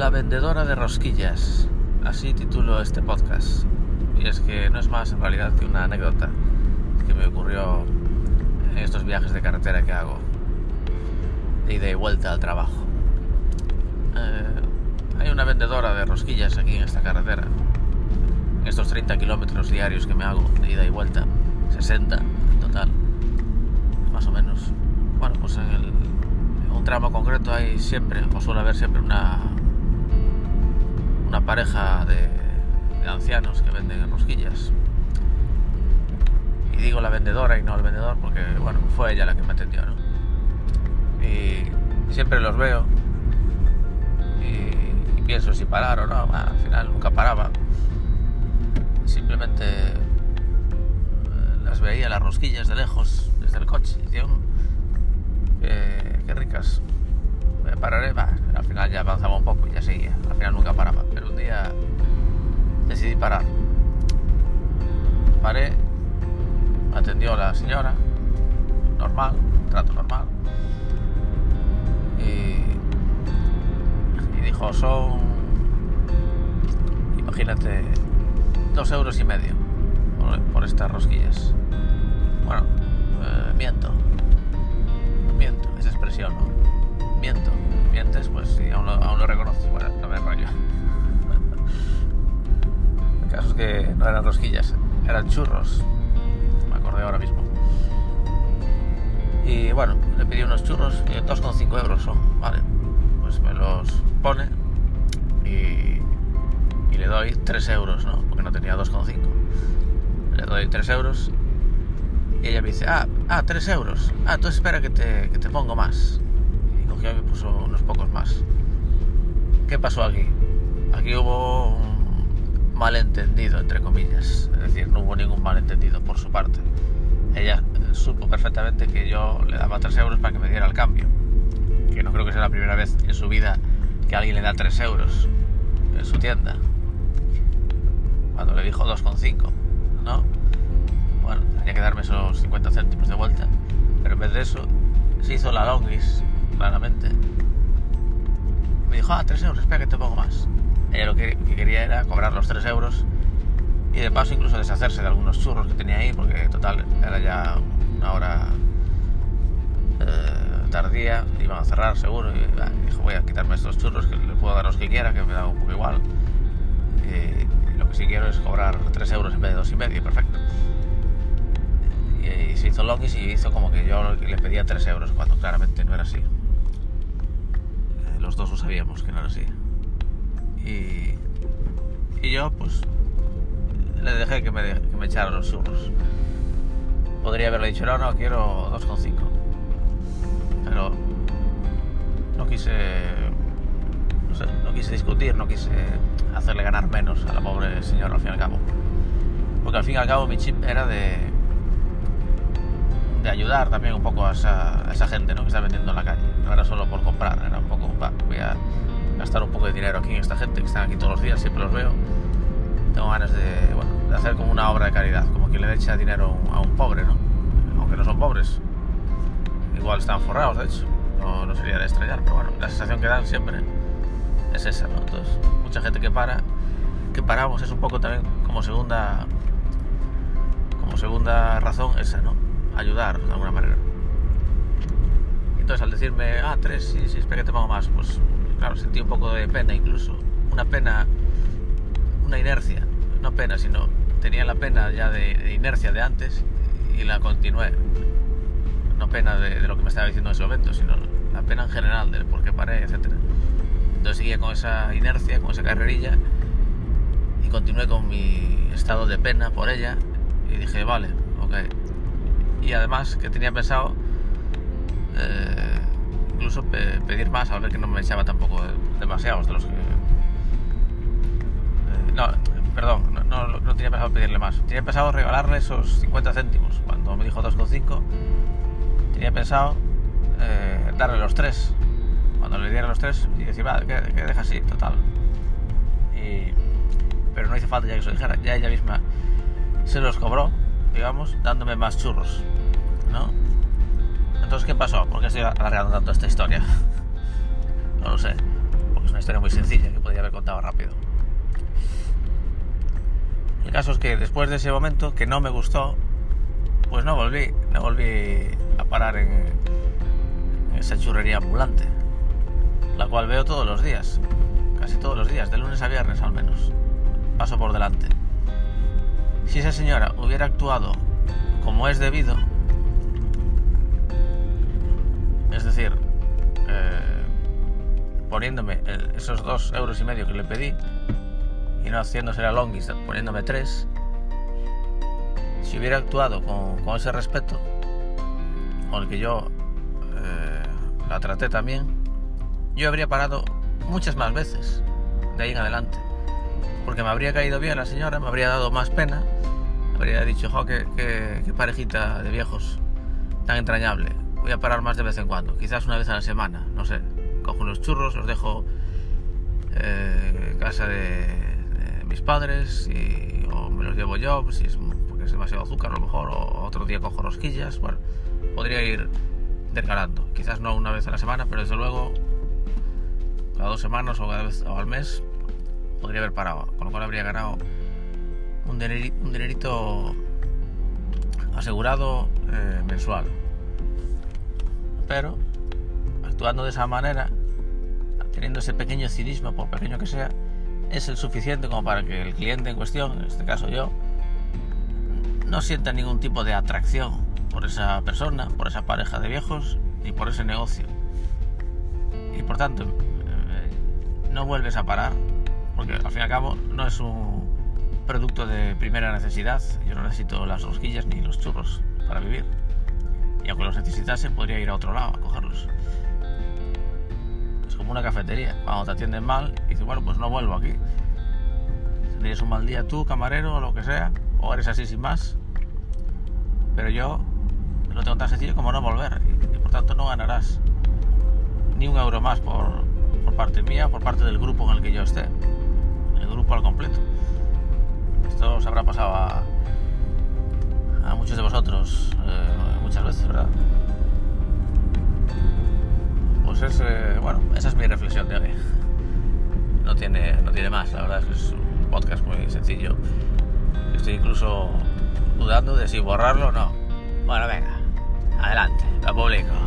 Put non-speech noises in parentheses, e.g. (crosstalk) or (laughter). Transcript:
La vendedora de rosquillas, así titulo este podcast. Y es que no es más en realidad que una anécdota que me ocurrió en estos viajes de carretera que hago, de ida y vuelta al trabajo. Eh, hay una vendedora de rosquillas aquí en esta carretera, en estos 30 kilómetros diarios que me hago de ida y vuelta, 60 en total, más o menos. Bueno, pues en, en un tramo concreto hay siempre, o suele haber siempre una pareja de, ancianos que venden rosquillas. Y digo la vendedora y no el vendedor porque, bueno, fue ella la que me atendió, ¿no? Y, siempre los veo y, pienso si parar o no. Al final nunca paraba. Simplemente eh, las veía las rosquillas de lejos, desde el coche. Y decía, qué, qué ricas pararé, va, al final ya avanzaba un poco y ya seguía, al final nunca paraba, pero un día decidí parar. Paré, atendió la señora, normal, trato normal, y, dijo, son, imagínate, dos euros y medio por, por estas rosquillas. Bueno, eh, miento, miento, esa expresión, ¿no? Miento. Mientes, pues si aún lo, aún lo reconoces, bueno, no me rollo. (laughs) El caso es que no eran rosquillas, eran churros. Me acordé ahora mismo. Y bueno, le pedí unos churros, 2,5 euros son, vale. Pues me los pone y, y le doy 3 euros, ¿no? Porque no tenía 2,5. Le doy 3 euros y ella me dice, ah, ah, 3 euros. Ah, tú espera que te, que te pongo más me puso unos pocos más. ¿Qué pasó aquí? Aquí hubo un malentendido, entre comillas. Es decir, no hubo ningún malentendido por su parte. Ella supo perfectamente que yo le daba 3 euros para que me diera el cambio. Que no creo que sea la primera vez en su vida que alguien le da 3 euros en su tienda. Cuando le dijo 2,5, ¿no? Bueno, tenía que darme esos 50 céntimos de vuelta. Pero en vez de eso, se hizo la longis claramente. Me dijo, ah, 3 euros, espera que te pongo más. Ella lo que, que, quería era cobrar los 3 euros y de paso incluso deshacerse de algunos churros que tenía ahí, porque total era ya una hora eh, tardía, iban a cerrar seguro. Y ah, dijo, voy a quitarme estos churros, que le puedo dar los que quiera, que me da un poco igual. Lo que sí quiero es cobrar 3 euros en vez de dos y medio, perfecto. Y, y se hizo longis y hizo como que yo le pedía 3 euros, cuando claramente no era así los dos lo sabíamos que no era así. Y, y yo, pues, le dejé que me, que me echara los churros. Podría haberle dicho, no, no, quiero 2,5. Pero no quise, no sé, no quise discutir, no quise hacerle ganar menos a la pobre señora al fin y al cabo. Porque al fin y al cabo mi chip era de, de ayudar también un poco a esa, a esa gente ¿no? que está vendiendo en la calle. No era solo por comprar, era un poco, voy a gastar un poco de dinero aquí en esta gente que están aquí todos los días, siempre los veo. Tengo ganas de, bueno, de hacer como una obra de caridad, como quien le echa dinero a un pobre, ¿no? Aunque no son pobres. Igual están forrados, de hecho. No, no sería de estrellar, pero bueno, la sensación que dan siempre es esa, ¿no? Entonces, mucha gente que para, que paramos es un poco también como segunda, como segunda razón esa, ¿no? Ayudar de alguna manera. Entonces al decirme, ah, tres, sí, sí, espera que te pongo más, pues claro, sentí un poco de pena incluso. Una pena, una inercia, no pena, sino tenía la pena ya de, de inercia de antes y la continué. No pena de, de, lo que me estaba diciendo en ese momento, sino la pena en general, del por qué paré, etc. Entonces seguía con esa inercia, con esa carrerilla y continué con mi estado de pena por ella y dije, vale, ok, y además que tenía pensado eh, incluso pe pedir más a ver que no me echaba tampoco demasiados de los que eh, no perdón no, no, tenía pensado pedirle más. Tenía pensado regalarle esos 50 céntimos. Cuando me dijo 2,5 tenía pensado eh, darle los 3 cuando le diera los 3 y decir va que deja así total y, pero no hizo falta ya que se lo dijera. Ya ella misma se los cobró digamos, dándome más churros, ¿no? Entonces, ¿qué pasó? ¿Por qué estoy alargando tanto esta historia? (laughs) no lo sé. Porque Es una historia muy sencilla que podría haber contado rápido. El caso es que después de ese momento que no me gustó, pues no volví, no volví a parar en, esa churrería ambulante, la cual veo todos los días, casi todos los días, de lunes a viernes al menos. Paso por delante. Si esa señora hubiera actuado como es debido, es decir, eh, poniéndome esos dos euros y medio que le pedí y no haciéndose la longis, poniéndome tres, si hubiera actuado con, ese respeto con el que yo eh, la traté también, yo habría parado muchas más veces de ahí en adelante. Porque me habría caído bien la señora, me habría dado más pena, habría dicho, jo, qué, qué, parejita de viejos tan entrañable. Voy a parar más de vez en cuando, quizás una vez a la semana, no sé. Cojo unos churros, los dejo eh, en casa de, mis padres y, o me los llevo yo, pues, si es es demasiado azúcar a lo mejor, o otro día cojo rosquillas, bueno, podría ir descarando. Quizás no una vez a la semana, pero desde luego cada dos semanas o, cada vez, o al mes podría haber parado, con lo cual habría ganado un, dinerito, asegurado eh, mensual. Pero actuando de esa manera, teniendo ese pequeño cinismo, por pequeño que sea, es el suficiente como para que el cliente en cuestión, en este caso yo, no sienta ningún tipo de atracción por esa persona, por esa pareja de viejos, ni por ese negocio. Y por tanto, eh, no vuelves a parar, porque al fin y al cabo no es un producto de primera necesidad. Yo no necesito las rosquillas ni los churros para vivir. Y aunque los necesitase, podría ir a otro lado a cogerlos. Es como una cafetería. Cuando te atienden mal, dices, bueno, pues no vuelvo aquí. Tendrías un mal día tú, camarero o lo que sea, o eres así sin más, pero yo lo tengo tan sencillo como no volver y, por tanto no ganarás ni un euro más por, parte mía, por parte del grupo en el que yo esté, el grupo al completo. Esto os habrá pasado a, muchos de vosotros eh, muchas veces, ¿verdad? Pues es, eh, bueno, esa es mi reflexión de hoy. No tiene, no tiene más, la verdad es que es un podcast muy sencillo. Estoy incluso dudando de si borrarlo o no. Bueno, venga, adelante, lo publico.